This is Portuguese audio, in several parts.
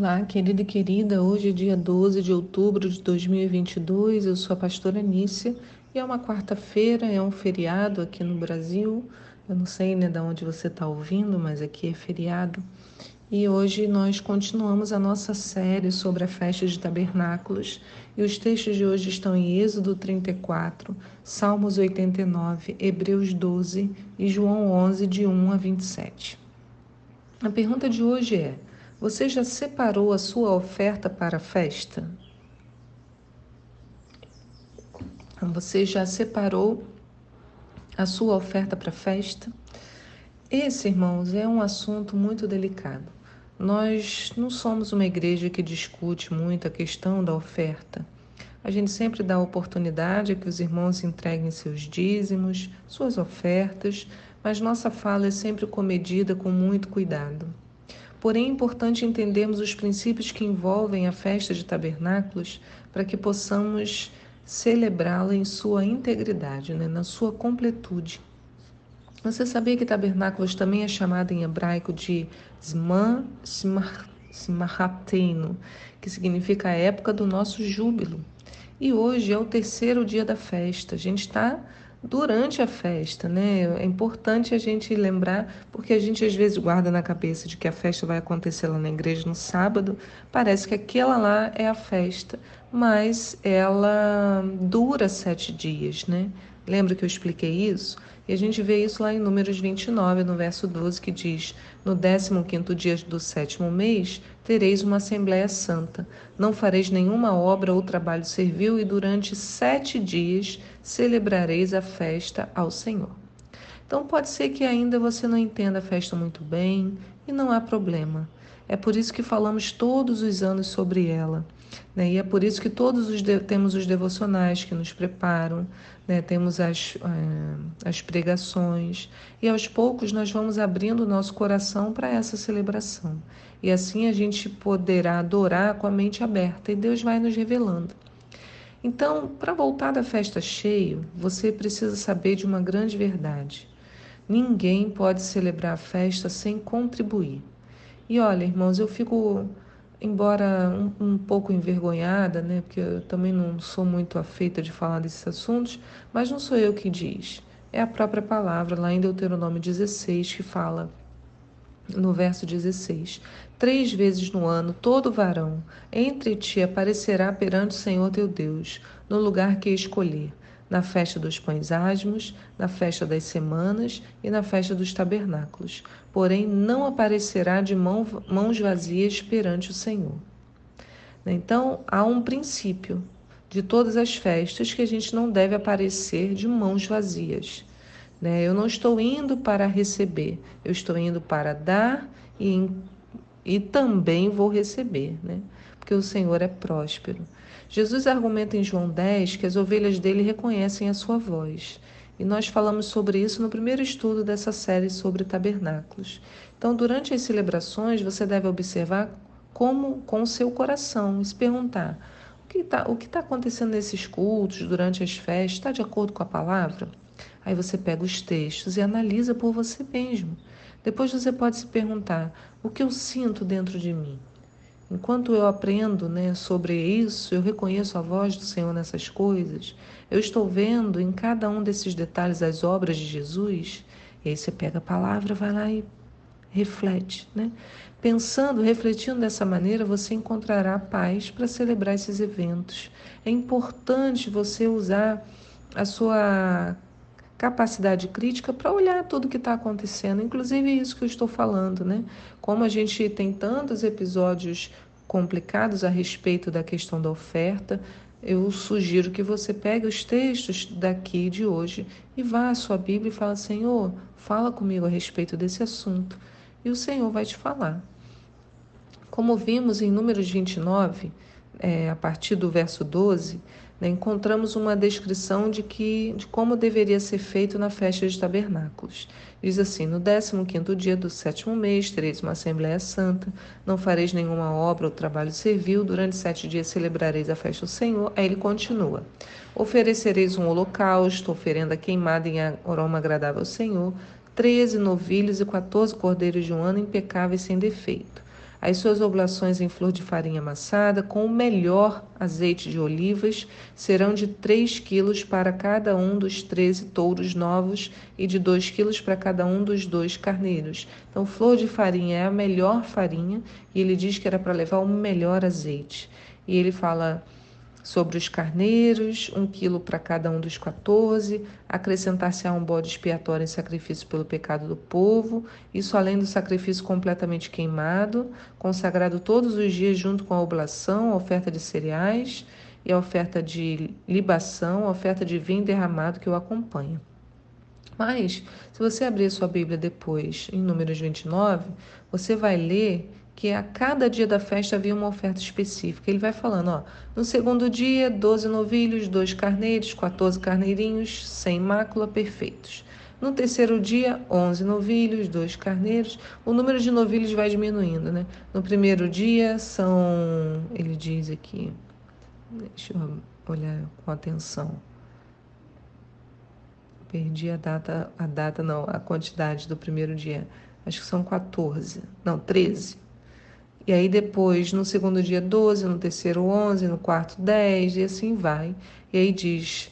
Olá, querida e querida. Hoje é dia 12 de outubro de 2022. Eu sou a pastora Nícia e é uma quarta-feira, é um feriado aqui no Brasil. Eu não sei né, de onde você está ouvindo, mas aqui é feriado. E hoje nós continuamos a nossa série sobre a festa de tabernáculos. E os textos de hoje estão em Êxodo 34, Salmos 89, Hebreus 12 e João 11, de 1 a 27. A pergunta de hoje é. Você já separou a sua oferta para a festa? Você já separou a sua oferta para a festa? Esse, irmãos, é um assunto muito delicado. Nós não somos uma igreja que discute muito a questão da oferta. A gente sempre dá a oportunidade a que os irmãos entreguem seus dízimos, suas ofertas, mas nossa fala é sempre comedida com muito cuidado. Porém, é importante entendermos os princípios que envolvem a festa de tabernáculos para que possamos celebrá-la em sua integridade, né? na sua completude. Você sabia que tabernáculos também é chamado em hebraico de Zman Simachatenu, que significa a época do nosso júbilo. E hoje é o terceiro dia da festa. A gente está durante a festa, né? É importante a gente lembrar, porque a gente às vezes guarda na cabeça de que a festa vai acontecer lá na igreja no sábado, parece que aquela lá é a festa, mas ela dura sete dias, né? Lembra que eu expliquei isso? E a gente vê isso lá em Números 29, no verso 12, que diz: No 15 dia do sétimo mês, tereis uma Assembleia Santa. Não fareis nenhuma obra ou trabalho servil, e durante sete dias celebrareis a festa ao Senhor. Então, pode ser que ainda você não entenda a festa muito bem, e não há problema. É por isso que falamos todos os anos sobre ela. Né? E é por isso que todos os de... temos os devocionais que nos preparam, né? temos as, uh, as pregações, e aos poucos nós vamos abrindo o nosso coração para essa celebração. E assim a gente poderá adorar com a mente aberta, e Deus vai nos revelando. Então, para voltar da festa cheio, você precisa saber de uma grande verdade. Ninguém pode celebrar a festa sem contribuir. E olha, irmãos, eu fico embora um, um, pouco envergonhada, né, porque eu também não sou muito afeita de falar desses assuntos, mas não sou eu que diz. É a própria palavra, lá em Deuteronômio 16, que fala, no verso 16: Três vezes no ano, todo varão entre ti aparecerá perante o Senhor teu Deus, no lugar que escolher na festa dos pães asmos, na festa das semanas e na festa dos tabernáculos. Porém, não aparecerá de mãos vazias perante o Senhor. Então, há um princípio de todas as festas que a gente não deve aparecer de mãos vazias. Né? Eu não estou indo para receber, eu estou indo para dar e, e também vou receber, né? porque o Senhor é próspero. Jesus argumenta em João 10 que as ovelhas dele reconhecem a sua voz. E nós falamos sobre isso no primeiro estudo dessa série sobre tabernáculos. Então, durante as celebrações, você deve observar como com o seu coração e se perguntar: o que está tá acontecendo nesses cultos, durante as festas, está de acordo com a palavra? Aí você pega os textos e analisa por você mesmo. Depois você pode se perguntar: o que eu sinto dentro de mim? Enquanto eu aprendo né, sobre isso, eu reconheço a voz do Senhor nessas coisas, eu estou vendo em cada um desses detalhes as obras de Jesus, e aí você pega a palavra, vai lá e reflete. Né? Pensando, refletindo dessa maneira, você encontrará paz para celebrar esses eventos. É importante você usar a sua capacidade crítica para olhar tudo que está acontecendo, inclusive isso que eu estou falando, né? Como a gente tem tantos episódios complicados a respeito da questão da oferta, eu sugiro que você pegue os textos daqui de hoje e vá à sua Bíblia e fala: Senhor, fala comigo a respeito desse assunto. E o Senhor vai te falar. Como vimos em Números 29, é, a partir do verso 12, né, encontramos uma descrição de, que, de como deveria ser feito na festa de tabernáculos. Diz assim: No 15 dia do sétimo mês tereis uma Assembleia Santa, não fareis nenhuma obra ou trabalho servil, durante sete dias celebrareis a festa do Senhor. Aí ele continua: Oferecereis um holocausto, oferenda queimada em aroma agradável ao Senhor, treze novilhos e quatorze cordeiros de um ano impecáveis sem defeito. As suas oblações em flor de farinha amassada, com o melhor azeite de olivas, serão de três quilos para cada um dos treze touros novos e de dois quilos para cada um dos dois carneiros. Então, flor de farinha é a melhor farinha e ele diz que era para levar o melhor azeite. E ele fala sobre os carneiros, um quilo para cada um dos quatorze, acrescentar-se-á um bode expiatório em sacrifício pelo pecado do povo, isso além do sacrifício completamente queimado, consagrado todos os dias junto com a oblação, a oferta de cereais e a oferta de libação, a oferta de vinho derramado que o acompanha. Mas, se você abrir a sua Bíblia depois, em Números 29, você vai ler que a cada dia da festa havia uma oferta específica. Ele vai falando, ó, no segundo dia, 12 novilhos, dois carneiros, 14 carneirinhos, sem mácula, perfeitos. No terceiro dia, 11 novilhos, dois carneiros. O número de novilhos vai diminuindo, né? No primeiro dia são, ele diz aqui, deixa eu olhar com atenção. Perdi a data, a data não, a quantidade do primeiro dia. Acho que são 14, não, 13. E aí depois, no segundo dia, 12, no terceiro, 11, no quarto, 10, e assim vai. E aí diz,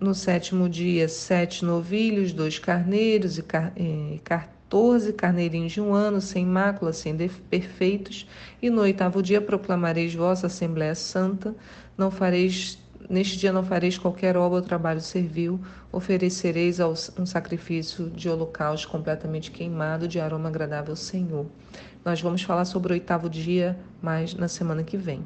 no sétimo dia, sete novilhos, dois carneiros e 14 carneirinhos de um ano, sem mácula, sem perfeitos. E no oitavo dia proclamareis vossa Assembleia Santa, não fareis Neste dia não fareis qualquer obra ou trabalho servil, oferecereis um sacrifício de holocausto completamente queimado, de aroma agradável ao Senhor. Nós vamos falar sobre o oitavo dia mais na semana que vem.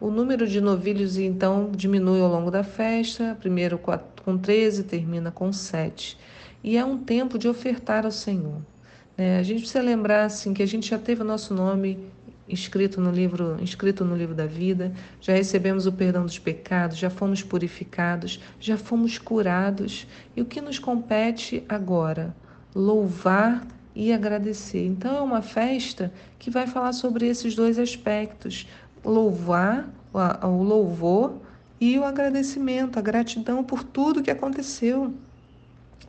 O número de novilhos então diminui ao longo da festa, primeiro com 13, termina com 7. E é um tempo de ofertar ao Senhor. Né? A gente precisa lembrar assim, que a gente já teve o nosso nome escrito no livro, escrito no livro da vida, já recebemos o perdão dos pecados, já fomos purificados, já fomos curados. E o que nos compete agora? Louvar e agradecer. Então é uma festa que vai falar sobre esses dois aspectos: louvar, o louvor e o agradecimento, a gratidão por tudo que aconteceu.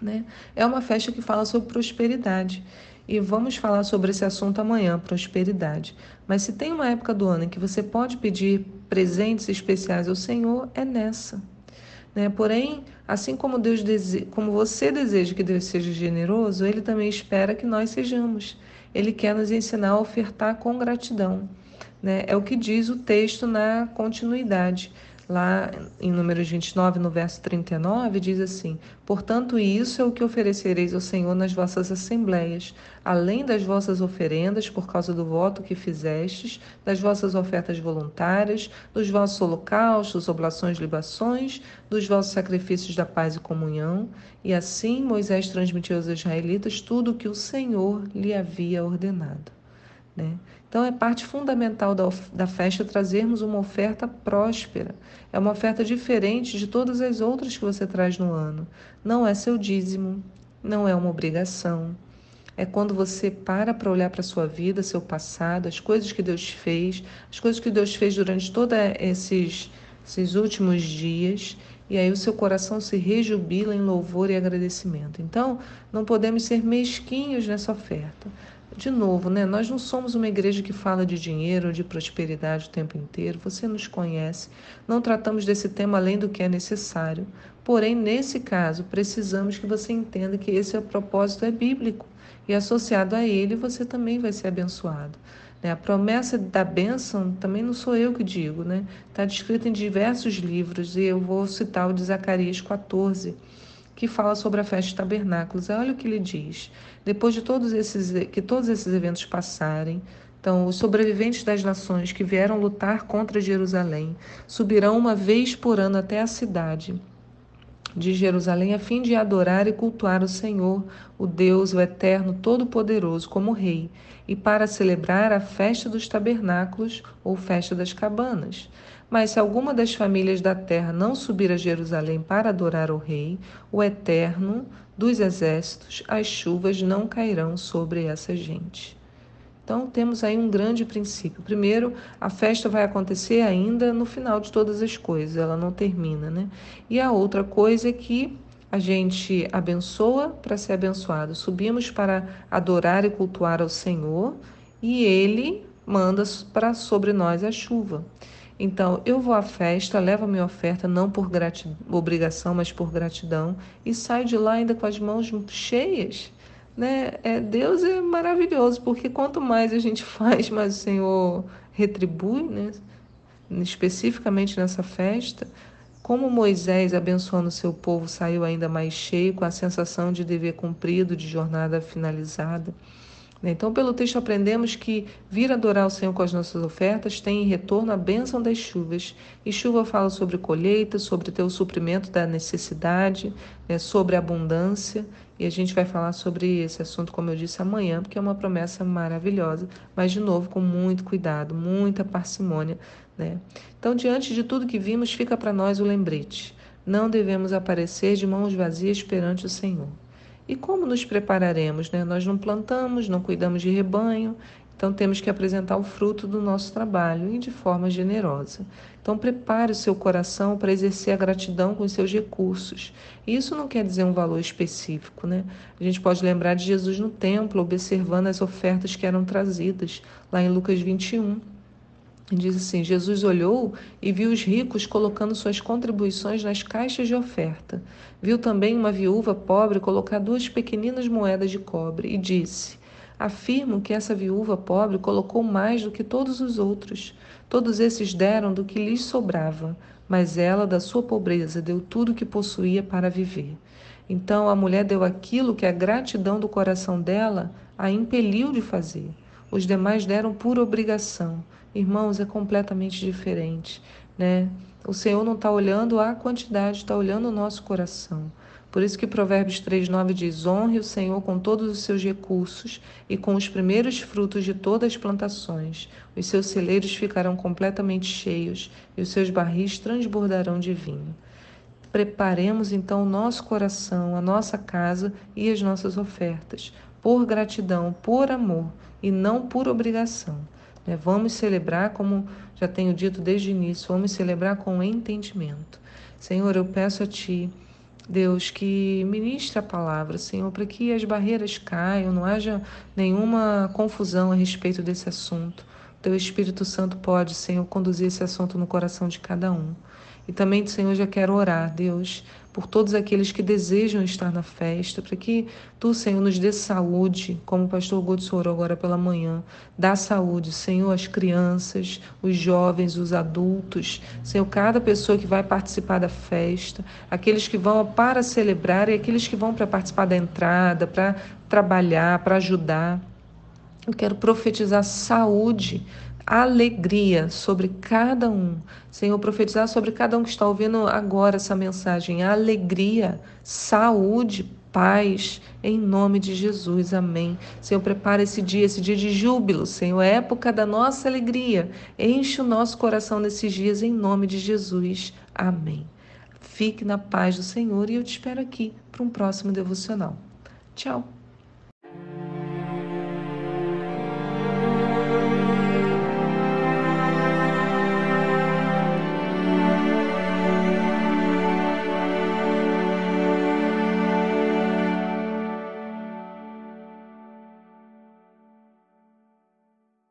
Né? É uma festa que fala sobre prosperidade. E vamos falar sobre esse assunto amanhã, prosperidade. Mas se tem uma época do ano em que você pode pedir presentes especiais ao Senhor, é nessa. Né? Porém, assim como Deus dese... como você deseja que Deus seja generoso, Ele também espera que nós sejamos. Ele quer nos ensinar a ofertar com gratidão. Né? É o que diz o texto na continuidade. Lá em Números 29, no verso 39, diz assim: Portanto, isso é o que oferecereis ao Senhor nas vossas assembleias, além das vossas oferendas, por causa do voto que fizestes, das vossas ofertas voluntárias, dos vossos holocaustos, oblações, libações, dos vossos sacrifícios da paz e comunhão. E assim Moisés transmitiu aos israelitas tudo o que o Senhor lhe havia ordenado. Né? Então, é parte fundamental da, da festa trazermos uma oferta próspera. É uma oferta diferente de todas as outras que você traz no ano. Não é seu dízimo, não é uma obrigação. É quando você para para olhar para a sua vida, seu passado, as coisas que Deus fez, as coisas que Deus fez durante todos esses, esses últimos dias e aí o seu coração se rejubila em louvor e agradecimento. Então, não podemos ser mesquinhos nessa oferta de novo, né? Nós não somos uma igreja que fala de dinheiro, de prosperidade o tempo inteiro. Você nos conhece. Não tratamos desse tema além do que é necessário. Porém, nesse caso, precisamos que você entenda que esse é propósito é bíblico e associado a ele você também vai ser abençoado. Né? A promessa da bênção também não sou eu que digo, né? Está descrita em diversos livros e eu vou citar o de Zacarias 14 que fala sobre a festa de tabernáculos. Olha o que ele diz. Depois de todos esses que todos esses eventos passarem, então os sobreviventes das nações que vieram lutar contra Jerusalém subirão uma vez por ano até a cidade de Jerusalém a fim de adorar e cultuar o Senhor, o Deus, o Eterno, Todo-Poderoso, como Rei, e para celebrar a festa dos tabernáculos ou festa das cabanas. Mas se alguma das famílias da terra não subir a Jerusalém para adorar o Rei, o Eterno dos Exércitos, as chuvas não cairão sobre essa gente. Então temos aí um grande princípio. Primeiro, a festa vai acontecer ainda no final de todas as coisas, ela não termina, né? E a outra coisa é que a gente abençoa para ser abençoado. Subimos para adorar e cultuar ao Senhor e ele manda para sobre nós a chuva. Então, eu vou à festa, levo a minha oferta não por obrigação, mas por gratidão, e saio de lá ainda com as mãos cheias. Né? É, Deus é maravilhoso, porque quanto mais a gente faz, mais o Senhor retribui, né? especificamente nessa festa. Como Moisés, abençoando seu povo, saiu ainda mais cheio, com a sensação de dever cumprido, de jornada finalizada. Né? Então, pelo texto, aprendemos que vir adorar o Senhor com as nossas ofertas tem em retorno a bênção das chuvas. E chuva fala sobre colheita, sobre ter o suprimento da necessidade, né? sobre abundância. E a gente vai falar sobre esse assunto, como eu disse, amanhã, porque é uma promessa maravilhosa, mas de novo com muito cuidado, muita parcimônia. Né? Então, diante de tudo que vimos, fica para nós o lembrete: não devemos aparecer de mãos vazias perante o Senhor. E como nos prepararemos? Né? Nós não plantamos, não cuidamos de rebanho, então temos que apresentar o fruto do nosso trabalho e de forma generosa. Então prepare o seu coração para exercer a gratidão com os seus recursos. E isso não quer dizer um valor específico, né? A gente pode lembrar de Jesus no templo, observando as ofertas que eram trazidas, lá em Lucas 21. Diz assim: Jesus olhou e viu os ricos colocando suas contribuições nas caixas de oferta. Viu também uma viúva pobre colocar duas pequeninas moedas de cobre e disse: Afirmo que essa viúva pobre colocou mais do que todos os outros. Todos esses deram do que lhes sobrava, mas ela, da sua pobreza, deu tudo o que possuía para viver. Então a mulher deu aquilo que a gratidão do coração dela a impeliu de fazer. Os demais deram por obrigação Irmãos, é completamente diferente, né? O Senhor não está olhando a quantidade, está olhando o nosso coração. Por isso que Provérbios 3,9 diz: Honre o Senhor com todos os seus recursos e com os primeiros frutos de todas as plantações. Os seus celeiros ficarão completamente cheios e os seus barris transbordarão de vinho. Preparemos então o nosso coração, a nossa casa e as nossas ofertas, por gratidão, por amor e não por obrigação. Né? Vamos celebrar, como já tenho dito desde o início, vamos celebrar com entendimento. Senhor, eu peço a Ti, Deus, que ministre a palavra, Senhor, para que as barreiras caiam, não haja nenhuma confusão a respeito desse assunto. Teu Espírito Santo pode, Senhor, conduzir esse assunto no coração de cada um. E também, Senhor, já quero orar, Deus, por todos aqueles que desejam estar na festa, para que tu, Senhor, nos dê saúde, como o pastor Guto orou agora pela manhã. Dá saúde, Senhor, às crianças, os jovens, os adultos, Senhor, cada pessoa que vai participar da festa, aqueles que vão para celebrar e aqueles que vão para participar da entrada, para trabalhar, para ajudar. Eu quero profetizar saúde alegria sobre cada um. Senhor, profetizar sobre cada um que está ouvindo agora essa mensagem. Alegria, saúde, paz, em nome de Jesus. Amém. Senhor, prepara esse dia, esse dia de júbilo, Senhor, é época da nossa alegria. Enche o nosso coração nesses dias, em nome de Jesus. Amém. Fique na paz do Senhor e eu te espero aqui para um próximo devocional. Tchau.